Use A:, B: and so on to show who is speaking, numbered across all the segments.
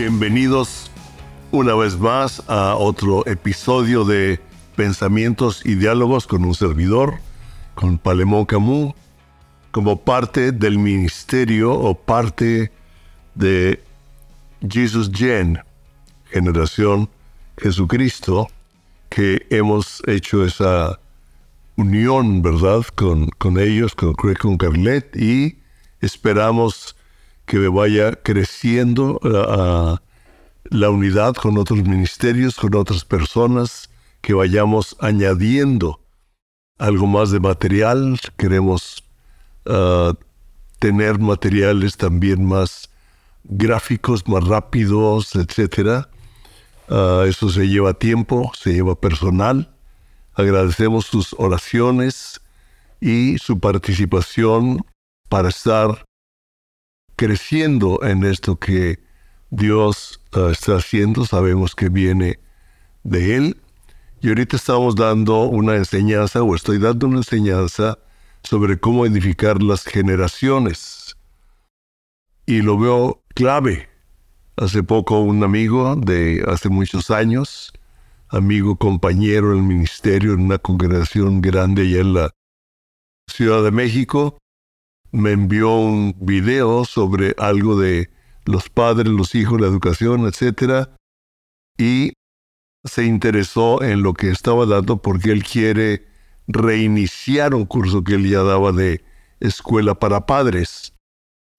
A: Bienvenidos una vez más a otro episodio de Pensamientos y Diálogos con un servidor, con Palemón Camus, como parte del ministerio o parte de Jesus Gen, generación Jesucristo, que hemos hecho esa unión, ¿verdad?, con, con ellos, con, con Carlet, y esperamos que vaya creciendo la, unidad con otros ministerios, con otras personas, que vayamos añadiendo algo más de material. Queremos ah, tener materiales también más gráficos, más rápidos, etc. Ah, eso se lleva tiempo, se lleva personal. Agradecemos sus oraciones y su participación para estar creciendo en esto que Dios ah, está haciendo. Sabemos que viene de Él. Y ahorita estamos dando una enseñanza, o estoy dando una enseñanza sobre cómo edificar las generaciones. Y lo veo clave. Hace poco un amigo de hace muchos años, amigo, compañero en el ministerio en una congregación grande allá en la Ciudad de México, me envió un video sobre algo de los padres, los hijos, la educación, etc. Y se interesó en lo que estaba dando porque él quiere reiniciar un curso que él ya daba de escuela para padres.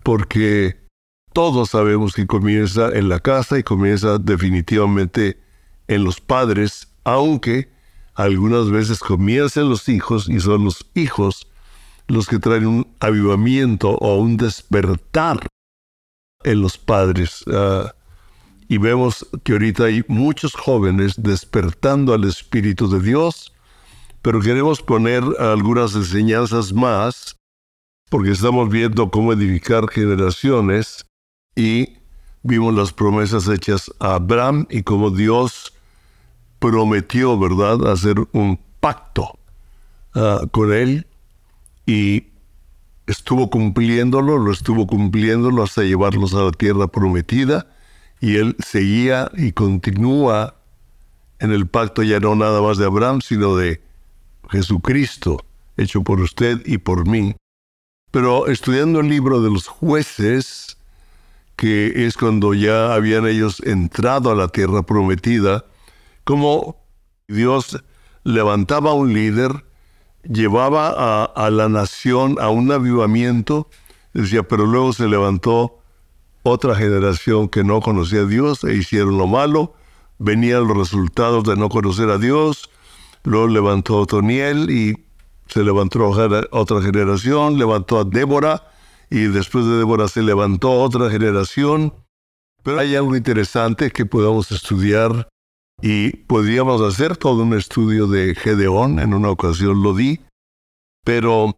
A: Porque todos sabemos que comienza en la casa y comienza definitivamente en los padres, aunque algunas veces comienzan los hijos y son los hijos los que traen un avivamiento o un despertar en los padres. Ah, y vemos que ahorita hay muchos jóvenes despertando al Espíritu de Dios, pero queremos poner algunas enseñanzas más, porque estamos viendo cómo edificar generaciones y vimos las promesas hechas a Abraham y cómo Dios prometió, ¿verdad?, hacer un pacto ah, con él y estuvo cumpliéndolo, lo estuvo cumpliéndolo hasta llevarlos a la tierra prometida y él seguía y continúa en el pacto ya no nada más de Abraham, sino de Jesucristo, hecho por usted y por mí. Pero estudiando el libro de los jueces, que es cuando ya habían ellos entrado a la tierra prometida, como Dios levantaba un líder, llevaba a, la nación a un avivamiento, decía, pero luego se levantó otra generación que no conocía a Dios e hicieron lo malo, venían los resultados de no conocer a Dios, luego levantó a Otoniel y se levantó otra generación, levantó a Débora y después de Débora se levantó otra generación. Pero hay algo interesante que podamos estudiar y podríamos hacer todo un estudio de Gedeón, en una ocasión lo di, pero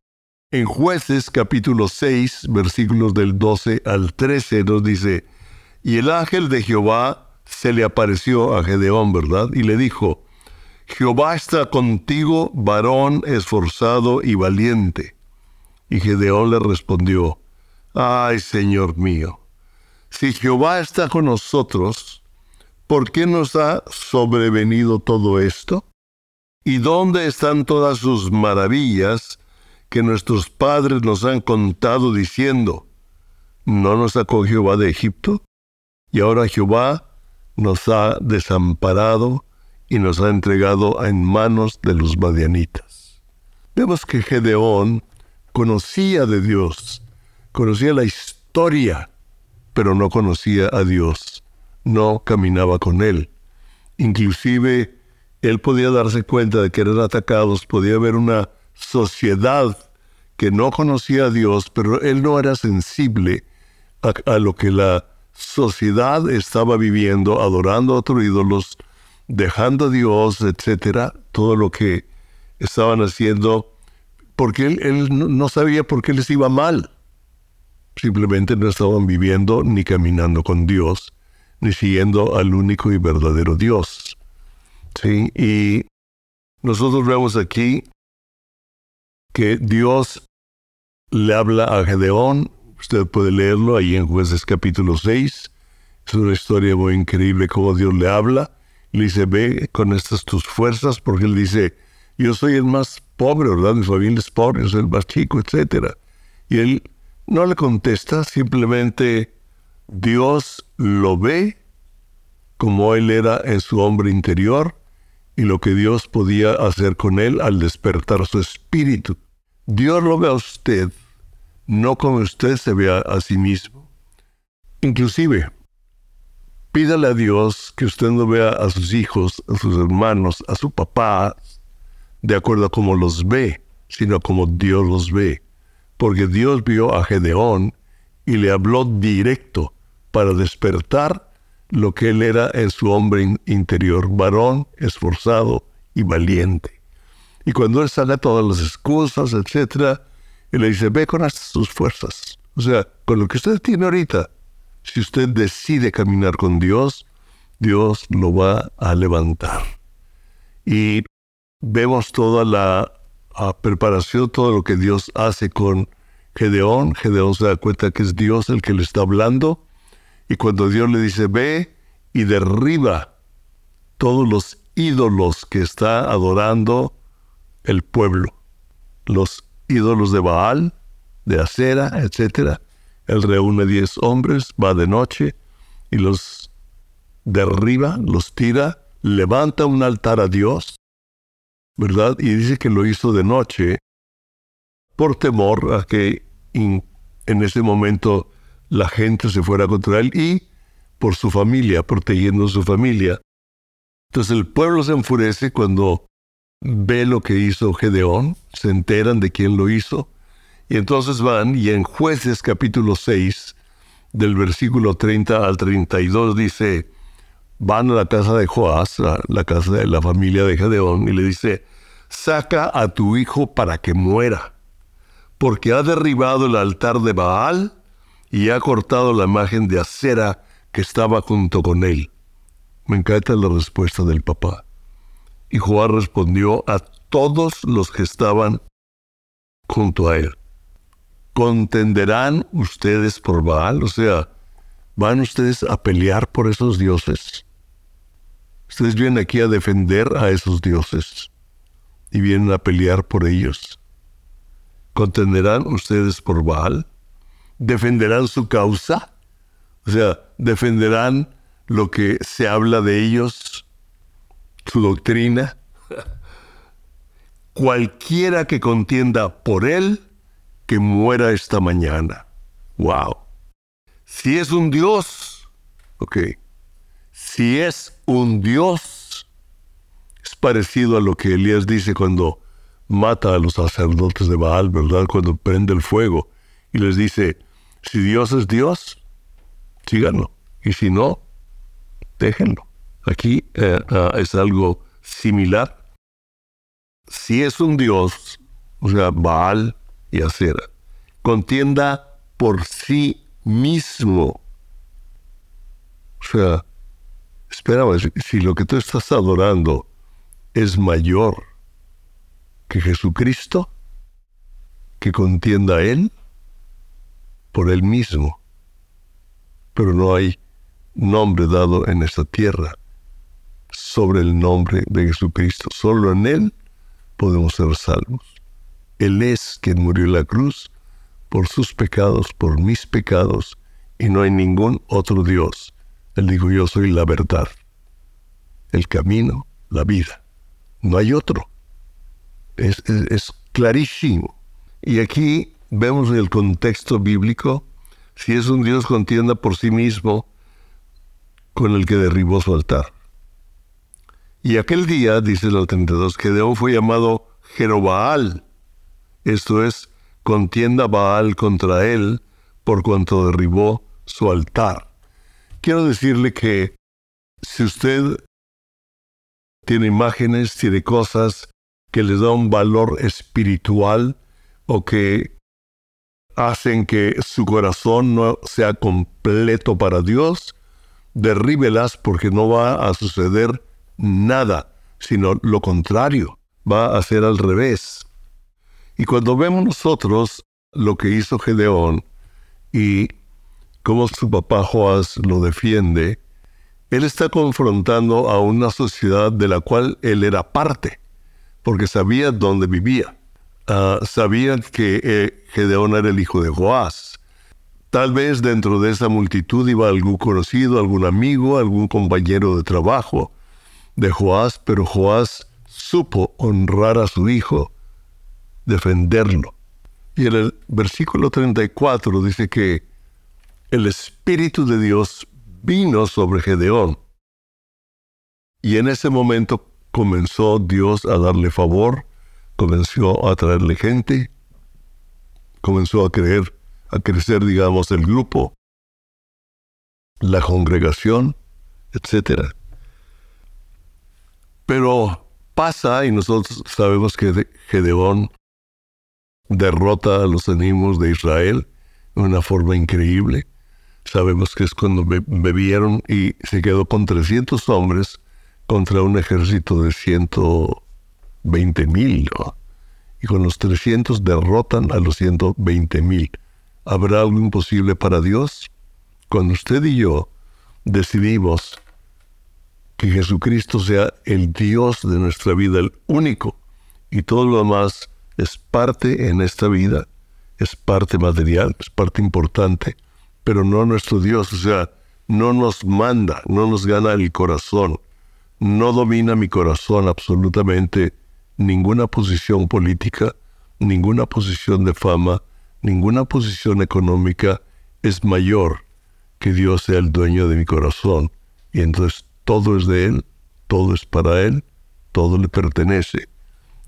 A: en jueces capítulo 6, versículos del 12 al 13 nos dice, y el ángel de Jehová se le apareció a Gedeón, ¿verdad? Y le dijo, Jehová está contigo, varón esforzado y valiente. Y Gedeón le respondió, Ay, Señor mío, si Jehová está con nosotros, ¿por qué nos ha sobrevenido todo esto? ¿Y dónde están todas sus maravillas que nuestros padres nos han contado diciendo, ¿no nos sacó Jehová de Egipto? Y ahora Jehová nos ha desamparado y nos ha entregado en manos de los madianitas. Vemos que Gedeón conocía de Dios, conocía la historia, pero no conocía a Dios no caminaba con él. Inclusive él podía darse cuenta de que eran atacados, podía haber una sociedad que no conocía a Dios, pero él no era sensible a, lo que la sociedad estaba viviendo, adorando a otros ídolos, dejando a Dios, etcétera, todo lo que estaban haciendo, porque él, no sabía por qué les iba mal. Simplemente no estaban viviendo ni caminando con Dios siguiendo al único y verdadero Dios. ¿Sí? Y nosotros vemos aquí que Dios le habla a Gedeón, usted puede leerlo ahí en jueces capítulo 6, Es una historia muy increíble cómo Dios le habla. Le dice, ve con estas tus fuerzas, porque él dice, yo soy el más pobre, ¿verdad? Mi familia es pobre, soy el más chico, etc. Y él no le contesta, simplemente Dios lo ve como él era en su hombre interior y lo que Dios podía hacer con él al despertar su espíritu. Dios lo ve a usted, no como usted se ve a sí mismo. Inclusive, pídale a Dios que usted no vea a sus hijos, a sus hermanos, a su papá, de acuerdo a cómo los ve, sino como Dios los ve. Porque Dios vio a Gedeón y le habló directo para despertar lo que él era en su hombre interior, varón, esforzado y valiente. Y cuando él sale todas las excusas, etc., él le dice, ve con sus fuerzas. O sea, con lo que usted tiene ahorita, si usted decide caminar con Dios, Dios lo va a levantar. Y vemos toda la preparación, todo lo que Dios hace con Gedeón. Gedeón se da cuenta que es Dios el que le está hablando. Y cuando Dios le dice, ve y derriba todos los ídolos que está adorando el pueblo, los ídolos de Baal, de Acera, etc. Él reúne diez hombres, va de noche y los derriba, los tira, levanta un altar a Dios, ¿verdad? Y dice que lo hizo de noche por temor a que en ese momento la gente se fuera contra él y por su familia, protegiendo a su familia. Entonces el pueblo se enfurece cuando ve lo que hizo Gedeón, se enteran de quién lo hizo, y entonces van y en jueces capítulo 6, del versículo 30 al 32 dice, van a la casa de Joás, la casa de la familia de Gedeón, y le dice, saca a tu hijo para que muera, porque ha derribado el altar de Baal y ha cortado la imagen de acera que estaba junto con él. Me encanta la respuesta del papá. Y Joás respondió a todos los que estaban junto a él. ¿Contenderán ustedes por Baal? O sea, ¿van ustedes a pelear por esos dioses? Ustedes vienen aquí a defender a esos dioses y vienen a pelear por ellos. ¿Contenderán ustedes por Baal? ¿Defenderán su causa? O sea, defenderán lo que se habla de ellos, su doctrina. Cualquiera que contienda por él, que muera esta mañana. Wow. Si es un Dios, ok. Si es un Dios, es parecido a lo que Elías dice cuando mata a los sacerdotes de Baal, ¿verdad? Cuando prende el fuego y les dice, si Dios es Dios, síganlo. Y si no, déjenlo. Aquí eh, ah, es algo similar. Si es un Dios, o sea, Baal y Acera, contienda por sí mismo. O sea, espera, si lo que tú estás adorando es mayor que Jesucristo, que contienda Él por Él mismo pero no hay nombre dado en esta tierra sobre el nombre de Jesucristo. Solo en Él podemos ser salvos. Él es quien murió en la cruz por sus pecados, por mis pecados, y no hay ningún otro Dios. Él dijo, yo soy la verdad, el camino, la vida. No hay otro. Es, es clarísimo. Y aquí vemos el contexto bíblico si es un Dios contienda por sí mismo con el que derribó su altar. Y aquel día, dice el 32, que Deón fue llamado Jerobaal, esto es, contienda Baal contra él por cuanto derribó su altar. Quiero decirle que si usted tiene imágenes, tiene cosas que le da un valor espiritual o que hacen que su corazón no sea completo para Dios, derríbelas porque no va a suceder nada, sino lo contrario, va a ser al revés. Y cuando vemos nosotros lo que hizo Gedeón y cómo su papá Joás lo defiende, él está confrontando a una sociedad de la cual él era parte, porque sabía dónde vivía. Uh, sabía que eh, Gedeón era el hijo de Joás. Tal vez dentro de esa multitud iba algún conocido, algún amigo, algún compañero de trabajo de Joás, pero Joás supo honrar a su hijo, defenderlo. Y en el versículo 34 dice que el Espíritu de Dios vino sobre Gedeón. Y en ese momento comenzó Dios a darle favor, comenzó a traerle gente, comenzó a creer, a crecer, digamos, el grupo, la congregación, etc. Pero pasa, y nosotros sabemos que Gedeón derrota a los enemigos de Israel de una forma increíble. Sabemos que es cuando bebieron y se quedó con 300 hombres contra un ejército de 120 mil. Y con los 300 derrotan a los 120 mil. ¿Habrá algo imposible para Dios? Cuando usted y yo decidimos que Jesucristo sea el Dios de nuestra vida, el único, y todo lo demás es parte en esta vida, es parte material, es parte importante, pero no nuestro Dios, o sea, no nos manda, no nos gana el corazón, no domina mi corazón absolutamente ninguna posición política, ninguna posición de fama, ninguna posición económica es mayor que Dios sea el dueño de mi corazón. Y entonces todo es de Él, todo es para Él, todo le pertenece.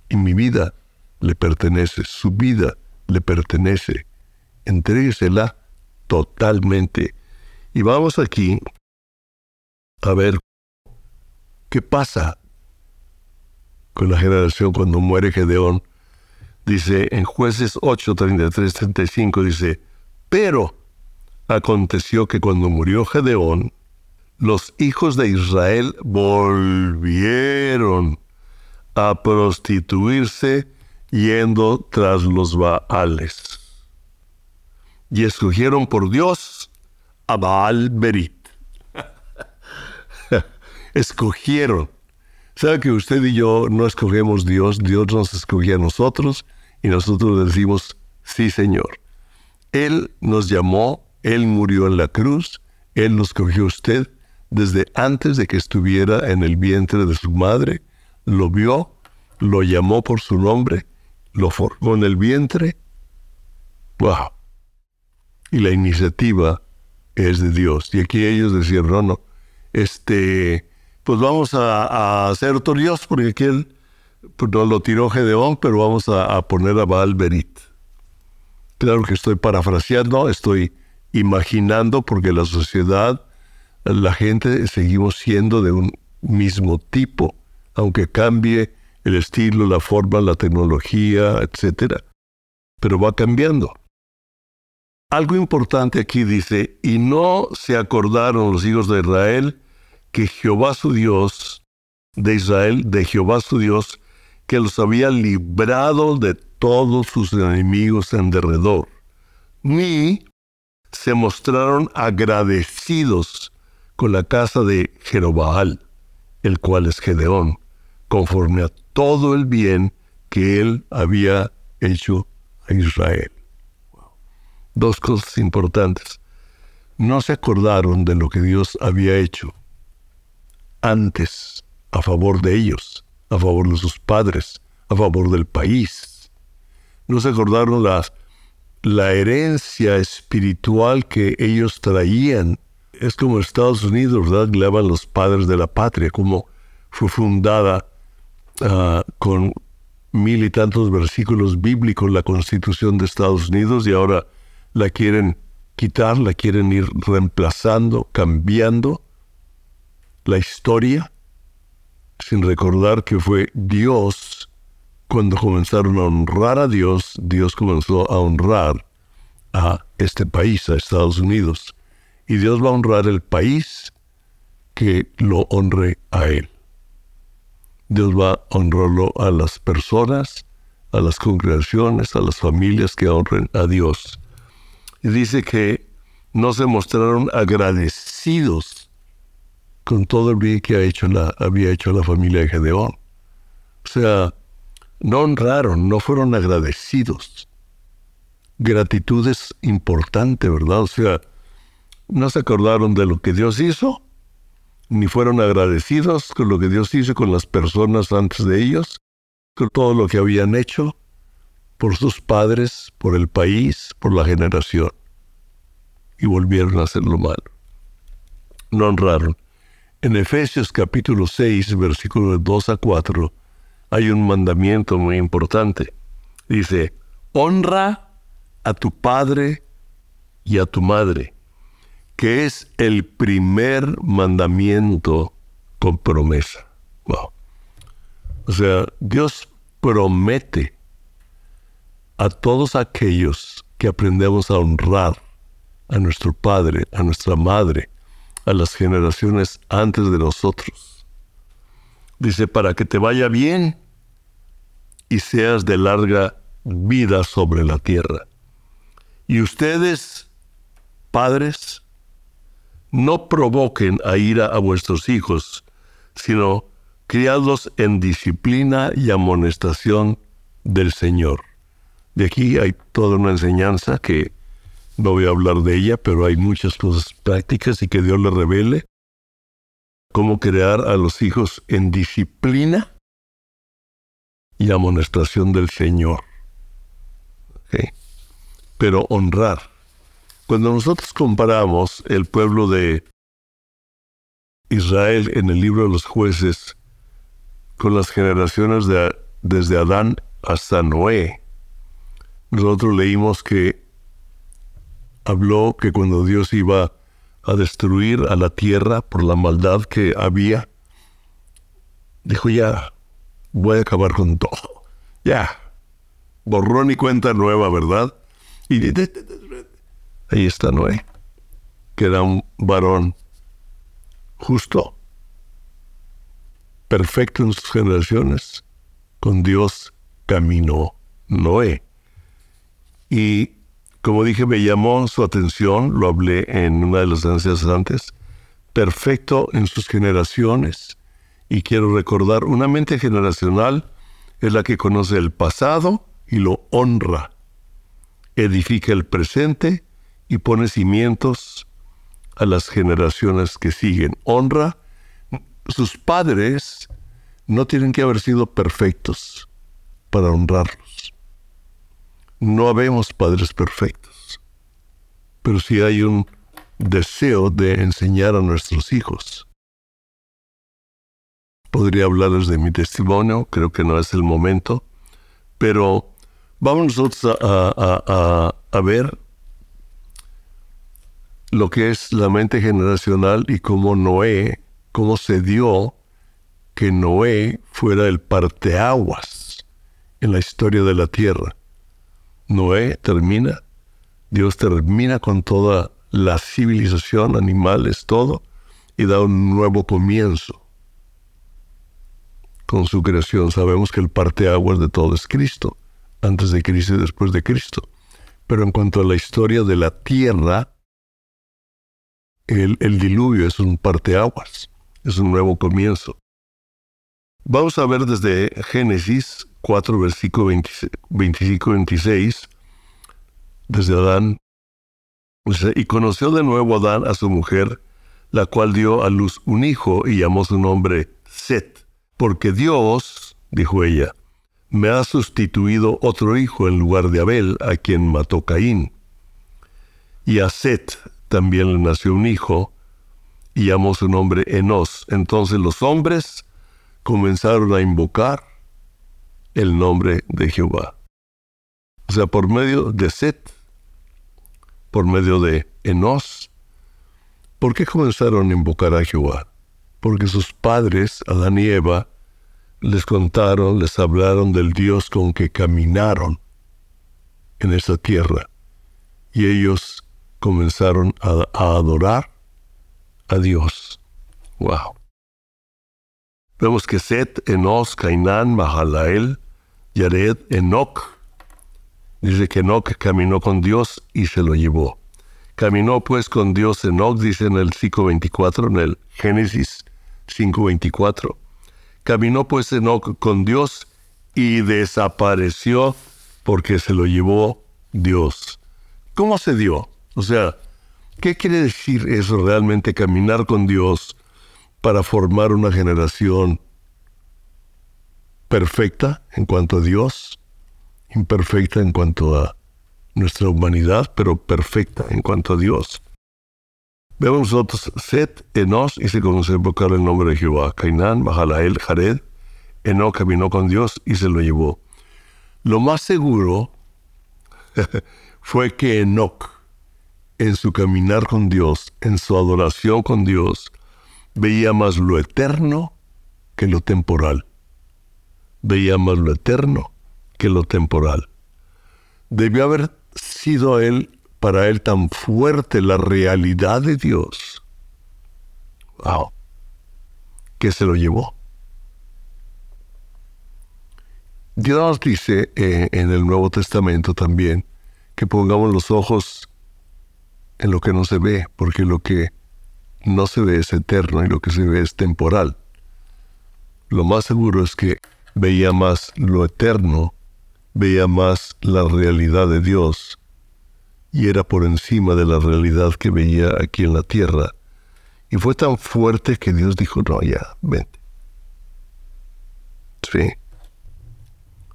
A: Y mi vida le pertenece, su vida le pertenece. Entréguesela totalmente. Y vamos aquí a ver qué pasa con la generación cuando muere Gedeón. Dice en jueces 8, 33, 35, dice, pero aconteció que cuando murió Gedeón, los hijos de Israel volvieron a prostituirse yendo tras los Baales. Y escogieron por Dios a Baal Berit. Escogieron. ¿Sabe que usted y yo no escogemos Dios? Dios nos escogió a nosotros y nosotros decimos, sí Señor. Él nos llamó, Él murió en la cruz, Él nos escogió a usted desde antes de que estuviera en el vientre de su madre, lo vio, lo llamó por su nombre lo formó en el vientre. ¡Wow! Y la iniciativa es de Dios. Y aquí ellos decían, no, no, este, pues vamos a, hacer otro Dios, porque aquí él pues no lo tiró Gedeón, pero vamos a, poner a Baal Berit. Claro que estoy parafraseando, estoy imaginando, porque la sociedad, la gente, seguimos siendo de un mismo tipo, aunque cambie el estilo, la forma, la tecnología, etc. Pero va cambiando. Algo importante aquí dice, y no se acordaron los hijos de Israel que Jehová su Dios, de Israel, de Jehová su Dios, que los había librado de todos sus enemigos en derredor, ni se mostraron agradecidos con la casa de Jerobaal, el cual es Gedeón, conforme a todo el bien que él había hecho a Israel. Dos cosas importantes. No se acordaron de lo que Dios había hecho antes a favor de ellos, a favor de sus padres, a favor del país. No se acordaron la, la herencia espiritual que ellos traían. Es como Estados Unidos, ¿verdad? Le los padres de la patria, como fue fundada Ah, con mil y tantos versículos bíblicos la Constitución de Estados Unidos y ahora la quieren quitar, la quieren ir reemplazando, cambiando la historia, sin recordar que fue Dios, cuando comenzaron a honrar a Dios, Dios comenzó a honrar a este país, a Estados Unidos. Y Dios va a honrar el país que lo honre a Él. Dios va a honrarlo a las personas, a las congregaciones, a las familias que honren a Dios. Y dice que no se mostraron agradecidos con todo el bien que ha hecho la, había hecho la familia de Gedeón. O sea, no honraron, no fueron agradecidos. Gratitud es importante, ¿verdad? O sea, no se acordaron de lo que Dios hizo, ni fueron agradecidos con lo que Dios hizo con las personas antes de ellos, con todo lo que habían hecho por sus padres, por el país, por la generación. Y volvieron a hacer lo malo. No honraron. En Efesios capítulo 6, versículos 2 a 4, hay un mandamiento muy importante. Dice, honra a tu padre y a tu madre, que es el primer mandamiento con promesa. O sea, Dios promete a todos aquellos que aprendemos a honrar a nuestro padre, a nuestra madre, a las generaciones antes de nosotros. Dice, para que te vaya bien y seas de larga vida sobre la tierra. Y ustedes, padres, no provoquen a ira a vuestros hijos, sino criadlos en disciplina y amonestación del Señor. De aquí hay toda una enseñanza que no voy a hablar de ella, pero hay muchas cosas prácticas y que Dios le revele cómo crear a los hijos en disciplina y amonestación del Señor. Pero honrar. Cuando nosotros comparamos el pueblo de Israel en el libro de los jueces con las generaciones de, desde Adán hasta Noé, nosotros leímos que habló que cuando Dios iba a destruir a la tierra por la maldad que había, dijo ya, voy a acabar con todo. Ya, borrón y cuenta nueva, ¿verdad? Y ahí está Noé, que un varón justo, perfecto en sus generaciones, con Dios caminó Noé. Y como dije, me llamó su atención, lo hablé en una de las ansias antes, perfecto en sus generaciones. Y quiero recordar, una mente generacional es la que conoce el pasado y lo honra, edifica el presente y pone cimientos a las generaciones que siguen. Honra, sus padres no tienen que haber sido perfectos para honrarlos. No habemos padres perfectos, pero sí hay un deseo de enseñar a nuestros hijos. Podría hablarles de mi testimonio, creo que no es el momento, pero vamos nosotros a, a ver lo que es la mente generacional y cómo Noé, cómo se dio que Noé fuera el parteaguas en la historia de la tierra. Noé termina, Dios termina con toda la civilización, animales, todo, y da un nuevo comienzo con su creación. Sabemos que el parteaguas de todo es Cristo, antes de Cristo y después de Cristo. Pero en cuanto a la historia de la tierra, el, diluvio es un parteaguas, es un nuevo comienzo. Vamos a ver desde Génesis 4, versículo 25-26, desde Adán. Y conoció de nuevo Adán a su mujer, la cual dio a luz un hijo y llamó su nombre Set, porque Dios, dijo ella, me ha sustituido otro hijo en lugar de Abel, a quien mató Caín. Y a Set también le nació un hijo, y llamó su nombre Enos. Entonces los hombres comenzaron a invocar el nombre de Jehová. O sea, por medio de Set, por medio de Enos. ¿Por qué comenzaron a invocar a Jehová? Porque sus padres, Adán y Eva, les contaron, les hablaron del Dios con que caminaron en esa tierra. Y ellos comenzaron a, adorar a Dios. Wow. Vemos que Set, Enos, Cainán, Mahalael, Yared, Enoch. Dice que Enoch caminó con Dios y se lo llevó. Caminó pues con Dios Enoch, dice en el 5.24, en el Génesis 5.24. Caminó pues Enoch con Dios y desapareció porque se lo llevó Dios. ¿Cómo se dio? O sea, ¿qué quiere decir eso realmente, caminar con Dios para formar una generación perfecta en cuanto a Dios, imperfecta en cuanto a nuestra humanidad, pero perfecta en cuanto a Dios? Vemos nosotros Set, Enos, y se conoce invocar el nombre de Jehová. Cainán, Mahalael, Jared, Enoch caminó con Dios y se lo llevó. Lo más seguro fue que Enoch, en su caminar con Dios, en su adoración con Dios, veía más lo eterno que lo temporal. Veía más lo eterno que lo temporal. Debió haber sido él para él tan fuerte la realidad de Dios. Wow. Que se lo llevó. Dios dice eh, en el Nuevo Testamento también que pongamos los ojos en lo que no se ve, porque lo que no se ve es eterno y lo que se ve es temporal. Lo más seguro es que veía más lo eterno, veía más la realidad de Dios y era por encima de la realidad que veía aquí en la tierra. Y fue tan fuerte que Dios dijo, no, ya, vente. Sí.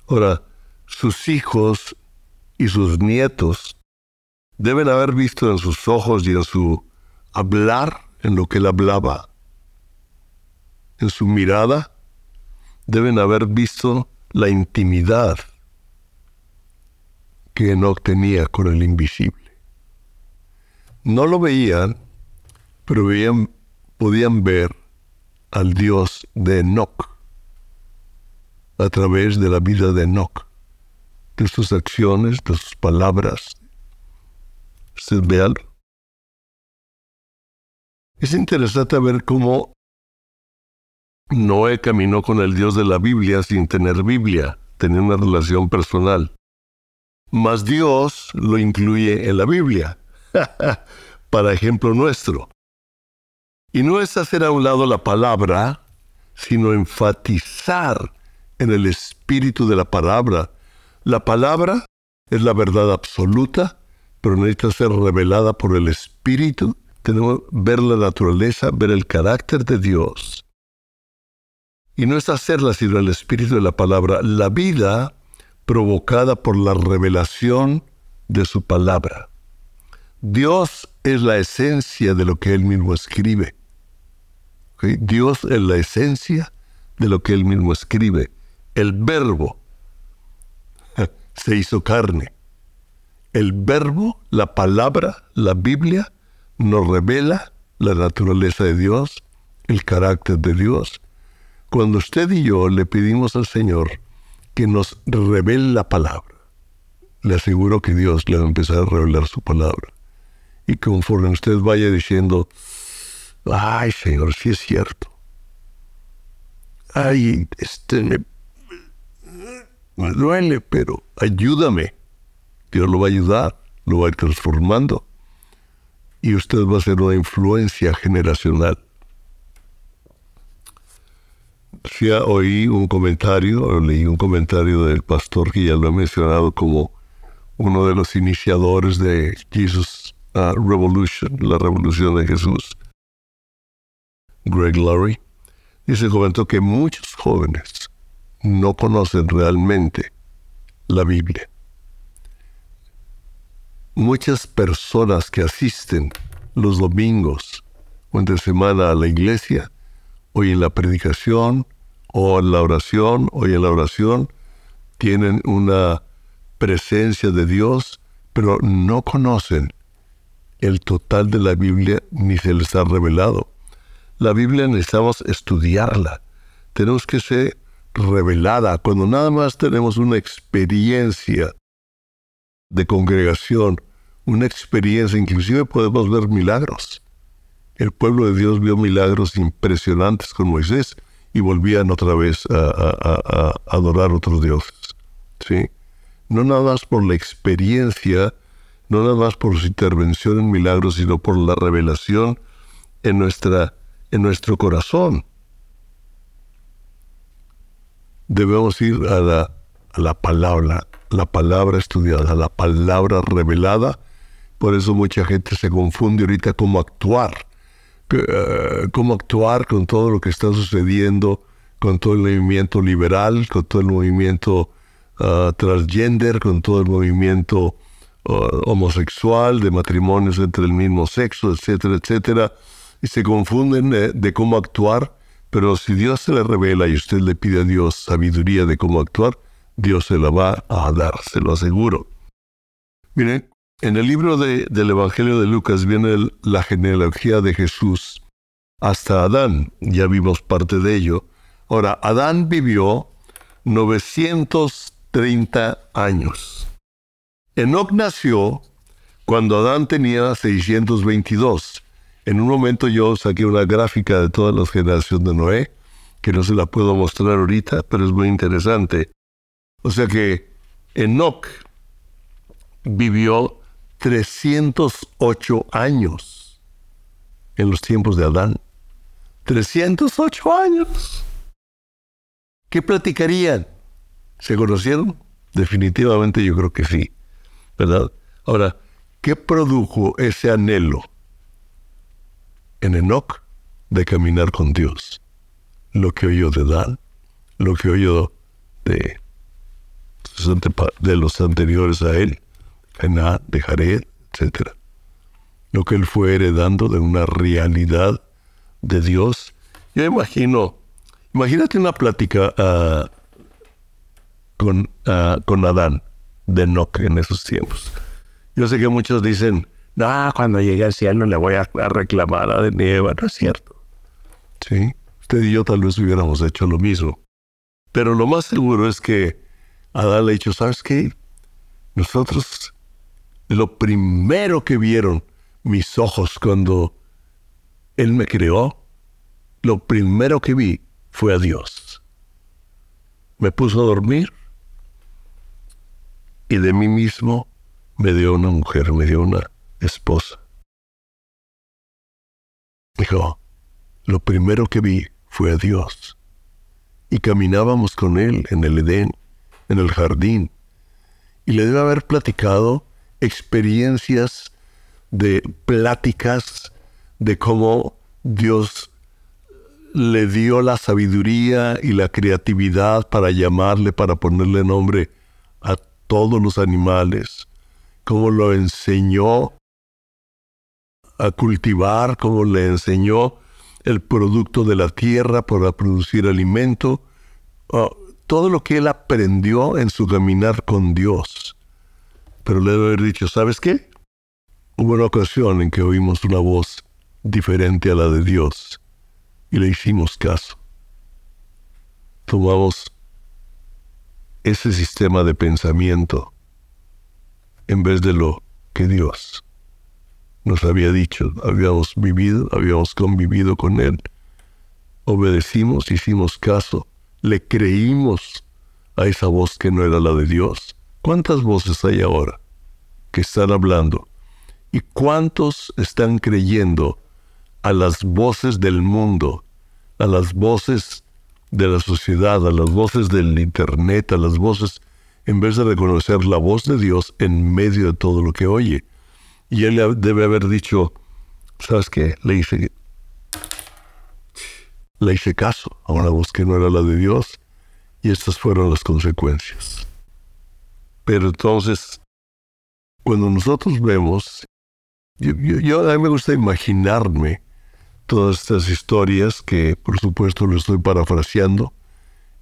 A: Ahora, sus hijos y sus nietos deben haber visto en sus ojos y en su hablar, en lo que él hablaba, en su mirada, deben haber visto la intimidad que Enoch tenía con el invisible. No lo veían, pero veían, podían ver al Dios de Enoch a través de la vida de Enoch, de sus acciones, de sus palabras. ¿Usted ve algo? Es interesante ver cómo Noé caminó con el Dios de la Biblia sin tener Biblia, tenía una relación personal. Mas Dios lo incluye en la Biblia, para ejemplo nuestro. Y no es hacer a un lado la palabra, sino enfatizar en el espíritu de la palabra. La palabra es la verdad absoluta, pero necesita ser revelada por el espíritu. Tenemos que ver la naturaleza, ver el carácter de Dios. Y no es hacerla sino el espíritu de la palabra. La vida provocada por la revelación de su palabra. Dios es la esencia de lo que Él mismo escribe. Dios es la esencia de lo que Él mismo escribe. El verbo se hizo carne. El verbo, la palabra, la Biblia, nos revela la naturaleza de Dios, el carácter de Dios. Cuando usted y yo le pedimos al Señor que nos revele la palabra. Le aseguro que Dios le va a empezar a revelar su palabra. Y conforme usted vaya diciendo, ay Señor, sí es cierto. Ay, este me, me duele, pero ayúdame. Dios lo va a ayudar, lo va a ir transformando. Y usted va a ser una influencia generacional sí oí un comentario, o leí un comentario del pastor que ya lo ha mencionado como uno de los iniciadores de Jesus uh, Revolution, la revolución de Jesús, Greg Laurie. Dice, comentó que muchos jóvenes no conocen realmente la Biblia. Muchas personas que asisten los domingos o entre semana a la iglesia hoy en la predicación o en la oración, hoy en la oración, tienen una presencia de Dios, pero no conocen el total de la Biblia ni se les ha revelado. La Biblia necesitamos estudiarla, tenemos que ser revelada. Cuando nada más tenemos una experiencia de congregación, una experiencia, inclusive podemos ver milagros. El pueblo de Dios vio milagros impresionantes con Moisés y volvían otra vez a, adorar a otros dioses. ¿sí? No nada más por la experiencia no nada más por su intervención en milagros, sino por la revelación en, nuestra, en nuestro corazón. Debemos ir a la, a la palabra, la palabra estudiada, la palabra revelada. Por eso mucha gente se confunde ahorita cómo actuar, cómo actuar con todo lo que está sucediendo, con todo el movimiento liberal, con todo el movimiento ah, transgender, con todo el movimiento ah, homosexual, de matrimonios entre el mismo sexo, etcétera, etcétera. Y se confunden eh, de cómo actuar, pero si Dios se le revela y usted le pide a Dios sabiduría de cómo actuar, Dios se la va a dar, se lo aseguro. Miren, en el libro del Evangelio de Lucas viene la genealogía de Jesús hasta Adán, ya vimos parte de ello. Ahora, Adán vivió 930 años. Enoch nació cuando Adán tenía 622. En un momento yo saqué una gráfica de todas las generaciones de Noé, que no se la puedo mostrar ahorita, pero es muy interesante. O sea que Enoch vivió 308 años en los tiempos de Adán. 308 años. ¿Qué platicarían? ¿Se conocieron? Definitivamente yo creo que sí. ¿Verdad? Ahora, ¿qué produjo ese anhelo en Enoch de caminar con Dios? Lo que oyó de Dan, lo que oyó de de los anteriores a él, de Jared, etc. Lo que él fue heredando de una realidad de Dios. Yo imagino, imagínate una plática ah, con, ah, con Adán de Enoch en esos tiempos. Yo sé que muchos dicen, no, cuando llegue al cielo le voy a, reclamar a Eva. No es cierto. Sí, usted y yo tal vez hubiéramos hecho lo mismo. Pero lo más seguro es que Adán le ha dicho, ¿sabes qué? Nosotros, lo primero que vieron mis ojos cuando Él me creó, lo primero que vi fue a Dios. Me puso a dormir y de mí mismo me dio una mujer, me dio una esposa. Dijo, lo primero que vi fue a Dios. Y caminábamos con Él en el Edén en el jardín y le debe haber platicado experiencias de pláticas de cómo Dios le dio la sabiduría y la creatividad para llamarle, para ponerle nombre a todos los animales, cómo lo enseñó a cultivar, cómo le enseñó el producto de la tierra para producir alimento. Ah, todo lo que él aprendió en su caminar con Dios. Pero le debe haber dicho, ¿sabes qué? Hubo una ocasión en que oímos una voz diferente a la de Dios y le hicimos caso. Tomamos ese sistema de pensamiento en vez de lo que Dios nos había dicho. Habíamos vivido, habíamos convivido con Él. Obedecimos, hicimos caso le creímos a esa voz que no era la de Dios. ¿Cuántas voces hay ahora que están hablando? ¿Y cuántos están creyendo a las voces del mundo, a las voces de la sociedad, a las voces del Internet, a las voces, en vez de reconocer la voz de Dios en medio de todo lo que oye? Y él debe haber dicho, ¿sabes qué? Le hice le hice caso a una voz que no era la de Dios y estas fueron las consecuencias. Pero entonces, cuando nosotros vemos, yo, a mí me gusta imaginarme todas estas historias que por supuesto lo estoy parafraseando,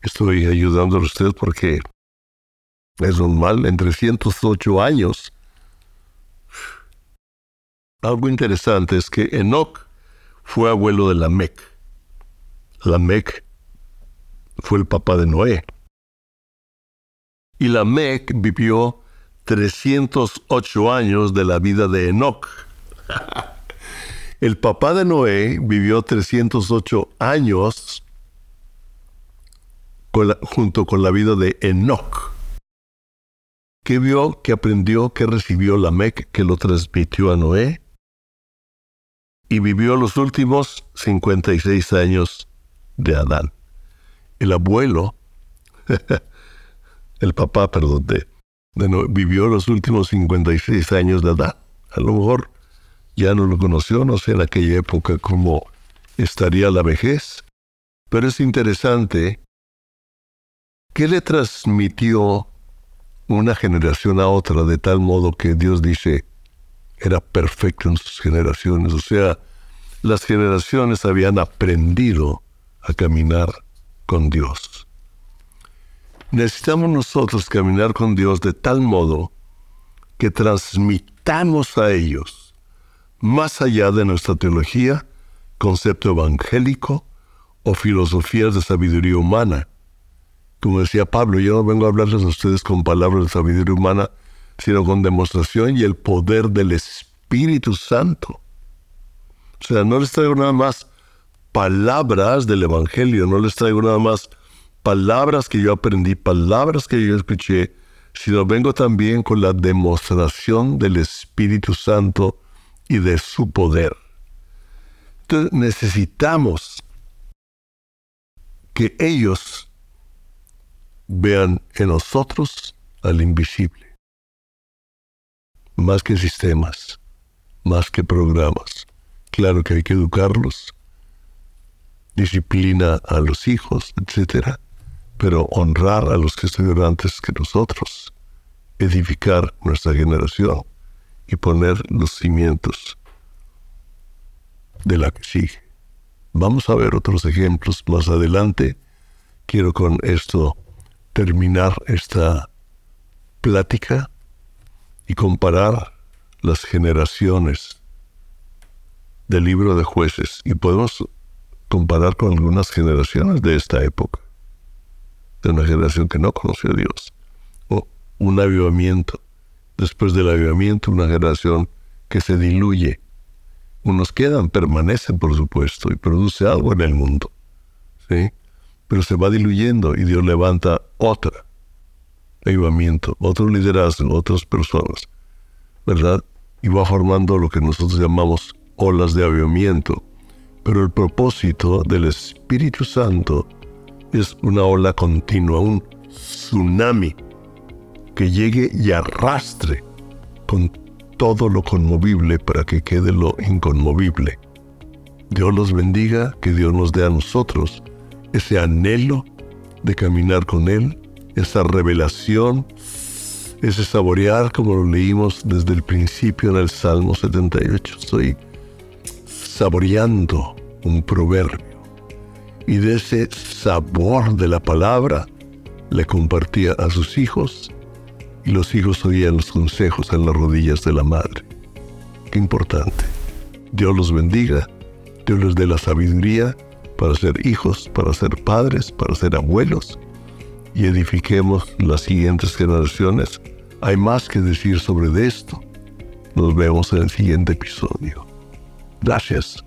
A: estoy ayudando a usted porque es normal, en 308 años. Algo interesante es que Enoch fue abuelo de Lamec. Lamec fue el papá de Noé. Y Lamec vivió 308 años de la vida de Enoch. el papá de Noé vivió 308 años junto con la vida de Enoch. ¿Qué vio, qué aprendió, qué recibió la Mec que lo transmitió a Noé? Y vivió los últimos 56 años de Adán. El abuelo, el papá, perdón, de, vivió los últimos 56 años de Adán. A lo mejor ya no lo conoció, no sé en aquella época cómo estaría la vejez, pero es interesante qué le transmitió una generación a otra de tal modo que Dios dice era perfecto en sus generaciones. O sea, las generaciones habían aprendido a caminar con Dios. Necesitamos nosotros caminar con Dios de tal modo que transmitamos a ellos, más allá de nuestra teología, concepto evangélico o filosofías de sabiduría humana, como decía Pablo, yo no vengo a hablarles a ustedes con palabras de sabiduría humana, sino con demostración y el poder del Espíritu Santo. O sea, no les traigo nada más palabras del Evangelio, no les traigo nada más palabras que yo aprendí, palabras que yo escuché, sino vengo también con la demostración del Espíritu Santo y de su poder. Entonces necesitamos que ellos vean en nosotros al invisible. Más que sistemas, más que programas. Claro que hay que educarlos, disciplina a los hijos, etc. Pero honrar a los que estuvieron antes que nosotros, edificar nuestra generación y poner los cimientos de la que sigue. Vamos a ver otros ejemplos más adelante. Quiero con esto terminar esta plática y comparar las generaciones del libro de jueces y podemos comparar con algunas generaciones de esta época, de una generación que no conoció a Dios, o un avivamiento, después del avivamiento una generación que se diluye, unos quedan, permanecen por supuesto y produce algo en el mundo, ¿sí? pero se va diluyendo y Dios levanta otra avivamiento, otro liderazgo, otras personas, ¿verdad? Y va formando lo que nosotros llamamos olas de avivamiento. Pero el propósito del Espíritu Santo es una ola continua, un tsunami que llegue y arrastre con todo lo conmovible para que quede lo inconmovible. Dios los bendiga, que Dios nos dé a nosotros ese anhelo de caminar con Él, esa revelación, ese saborear, como lo leímos desde el principio en el Salmo 78. Estoy saboreando un proverbio. Y de ese sabor de la palabra le compartía a sus hijos y los hijos oían los consejos en las rodillas de la madre. Qué importante. Dios los bendiga, Dios les dé la sabiduría para ser hijos, para ser padres, para ser abuelos y edifiquemos las siguientes generaciones. Hay más que decir sobre esto. Nos vemos en el siguiente episodio. Gracias.